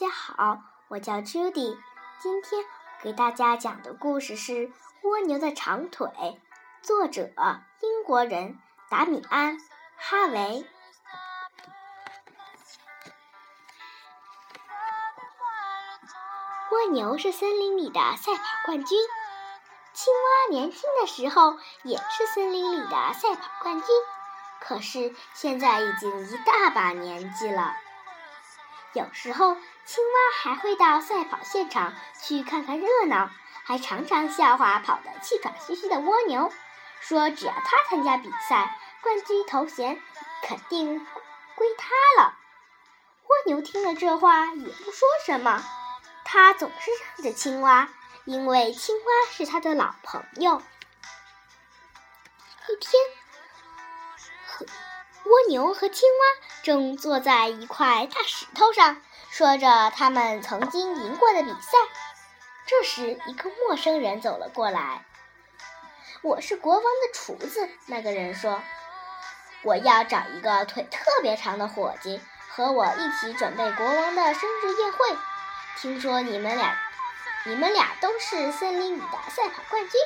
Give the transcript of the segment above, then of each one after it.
大家好，我叫 Judy，今天给大家讲的故事是《蜗牛的长腿》，作者英国人达米安·哈维。蜗牛是森林里的赛跑冠军，青蛙年轻的时候也是森林里的赛跑冠军，可是现在已经一大把年纪了。有时候，青蛙还会到赛跑现场去看看热闹，还常常笑话跑得气喘吁吁的蜗牛，说只要他参加比赛，冠军头衔肯定归他了。蜗牛听了这话也不说什么，他总是让着青蛙，因为青蛙是他的老朋友。一天，蜗牛和青蛙正坐在一块大石头上，说着他们曾经赢过的比赛。这时，一个陌生人走了过来。“我是国王的厨子。”那个人说，“我要找一个腿特别长的伙计，和我一起准备国王的生日宴会。听说你们俩，你们俩都是森林里的赛跑冠军，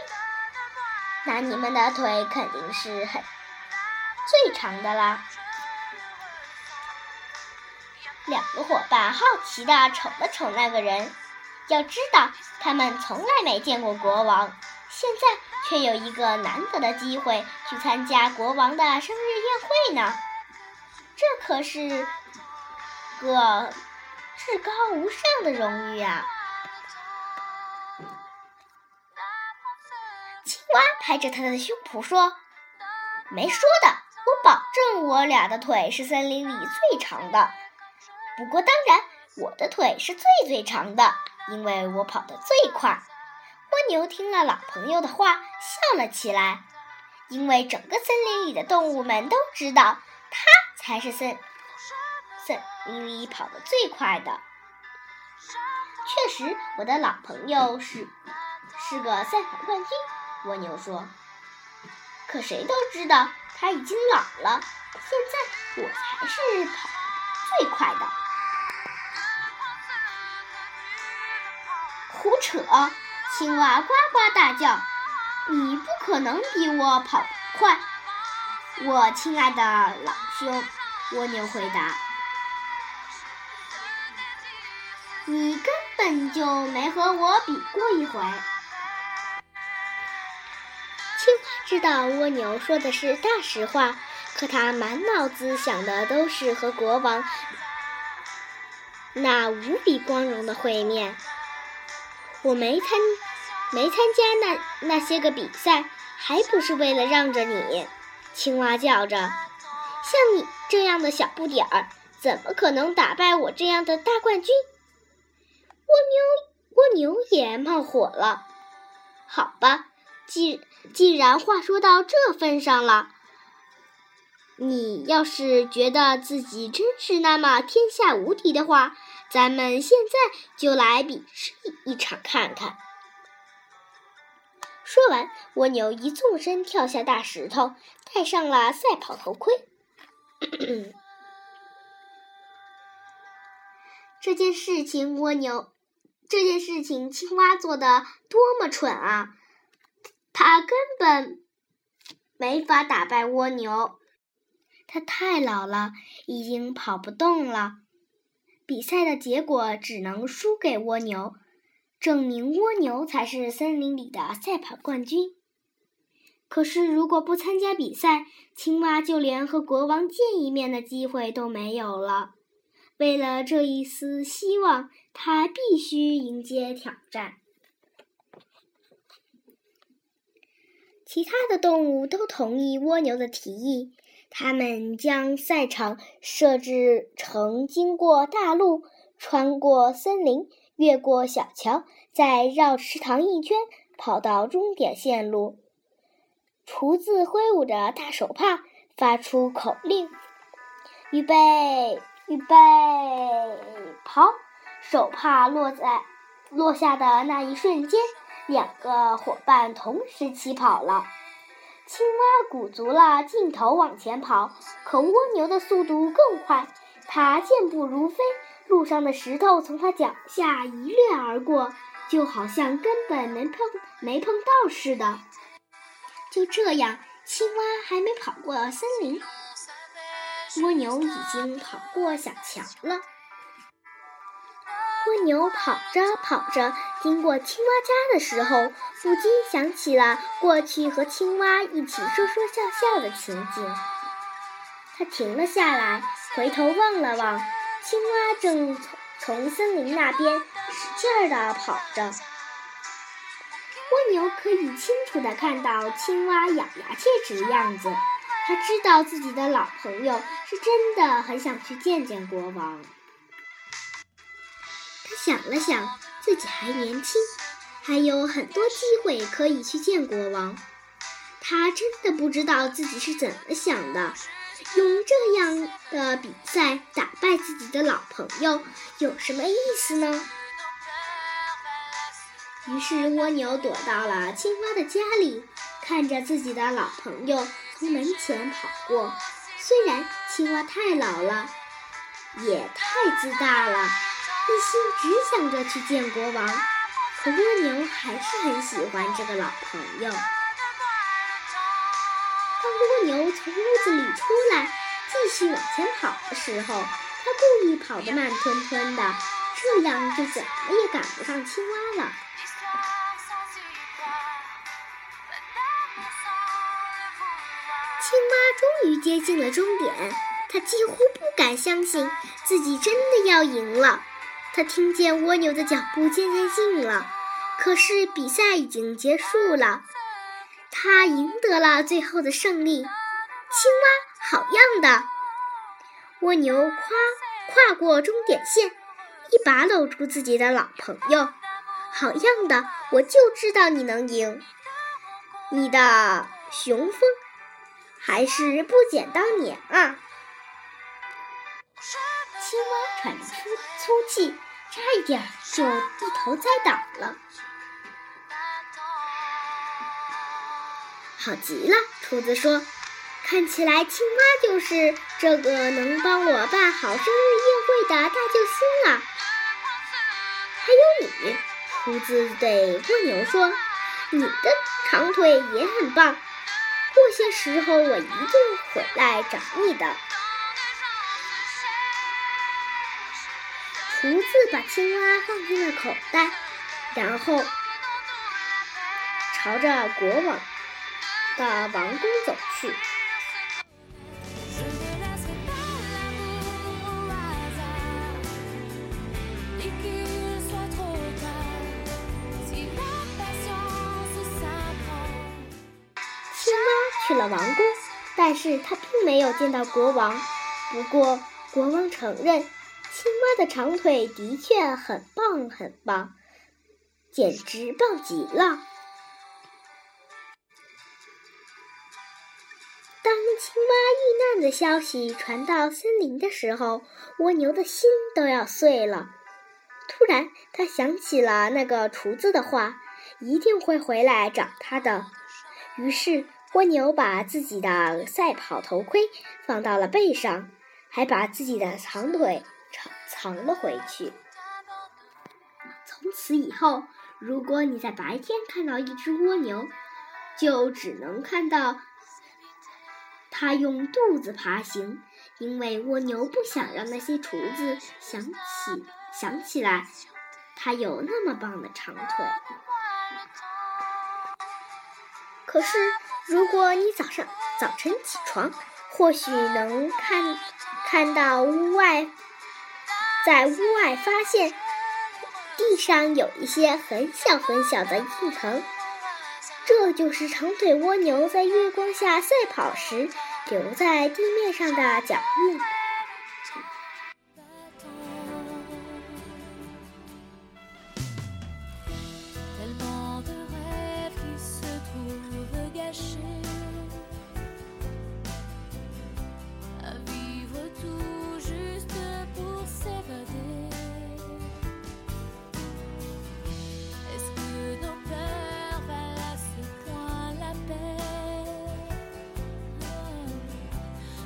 那你们的腿肯定是很……”最长的啦！两个伙伴好奇地瞅了瞅那个人，要知道他们从来没见过国王，现在却有一个难得的机会去参加国王的生日宴会呢。这可是个至高无上的荣誉啊！青蛙拍着他的胸脯说：“没说的。”我保证，我俩的腿是森林里最长的。不过，当然，我的腿是最最长的，因为我跑得最快。蜗牛听了老朋友的话，笑了起来，因为整个森林里的动物们都知道，它才是森森林里跑得最快的。确实，我的老朋友是是个赛跑冠军。蜗牛说：“可谁都知道。”他已经老了，现在我才是跑最快的。胡扯！青蛙呱呱大叫：“你不可能比我跑快，我亲爱的老兄。”蜗牛回答：“你根本就没和我比过一回。”知道蜗牛说的是大实话，可他满脑子想的都是和国王那无比光荣的会面。我没参没参加那那些个比赛，还不是为了让着你？青蛙叫着：“像你这样的小不点儿，怎么可能打败我这样的大冠军？”蜗牛蜗牛也冒火了。好吧。既既然话说到这份上了，你要是觉得自己真是那么天下无敌的话，咱们现在就来比试一场看看。说完，蜗牛一纵身跳下大石头，戴上了赛跑头盔。这件事情，蜗牛，这件事情，青蛙做的多么蠢啊！他根本没法打败蜗牛，他太老了，已经跑不动了。比赛的结果只能输给蜗牛，证明蜗牛才是森林里的赛跑冠军。可是，如果不参加比赛，青蛙就连和国王见一面的机会都没有了。为了这一丝希望，他必须迎接挑战。其他的动物都同意蜗牛的提议，他们将赛场设置成经过大路、穿过森林、越过小桥，再绕池塘一圈，跑到终点线路。厨子挥舞着大手帕，发出口令：“预备，预备，跑！”手帕落在落下的那一瞬间。两个伙伴同时起跑了，青蛙鼓足了劲头往前跑，可蜗牛的速度更快，它健步如飞，路上的石头从它脚下一掠而过，就好像根本没碰没碰到似的。就这样，青蛙还没跑过森林，蜗牛已经跑过小桥了。蜗牛跑着跑着，经过青蛙家的时候，不禁想起了过去和青蛙一起说说笑笑的情景。它停了下来，回头望了望，青蛙正从从森林那边使劲儿地跑着。蜗牛可以清楚地看到青蛙咬牙切齿的样子，它知道自己的老朋友是真的很想去见见国王。他想了想，自己还年轻，还有很多机会可以去见国王。他真的不知道自己是怎么想的，用这样的比赛打败自己的老朋友有什么意思呢？于是蜗牛躲到了青蛙的家里，看着自己的老朋友从门前跑过。虽然青蛙太老了，也太自大了。一心只想着去见国王，可蜗牛还是很喜欢这个老朋友。当蜗牛从屋子里出来，继续往前跑的时候，它故意跑得慢吞吞的，这样就怎么也赶不上青蛙了。青蛙终于接近了终点，它几乎不敢相信自己真的要赢了。他听见蜗牛的脚步渐渐近了，可是比赛已经结束了，他赢得了最后的胜利。青蛙好样的！蜗牛跨跨过终点线，一把搂住自己的老朋友。好样的！我就知道你能赢。你的雄风还是不减当年啊！青蛙喘着粗粗气，差一点就一头栽倒了。好极了，厨子说：“看起来青蛙就是这个能帮我办好生日宴会的大救星了。”还有你，厨子对蜗牛说：“你的长腿也很棒，过些时候我一定回来找你的。”厨子把青蛙放进了口袋，然后朝着国王的王宫走去。青蛙去了王宫，但是他并没有见到国王。不过，国王承认。青蛙的长腿的确很棒，很棒，简直棒极了。当青蛙遇难的消息传到森林的时候，蜗牛的心都要碎了。突然，他想起了那个厨子的话，一定会回来找他的。于是，蜗牛把自己的赛跑头盔放到了背上，还把自己的长腿。藏藏了回去。从此以后，如果你在白天看到一只蜗牛，就只能看到它用肚子爬行，因为蜗牛不想让那些厨子想起想起来它有那么棒的长腿。可是，如果你早上早晨起床，或许能看看到屋外。在屋外发现地上有一些很小很小的印痕，这就是长腿蜗牛在月光下赛跑时留在地面上的脚印。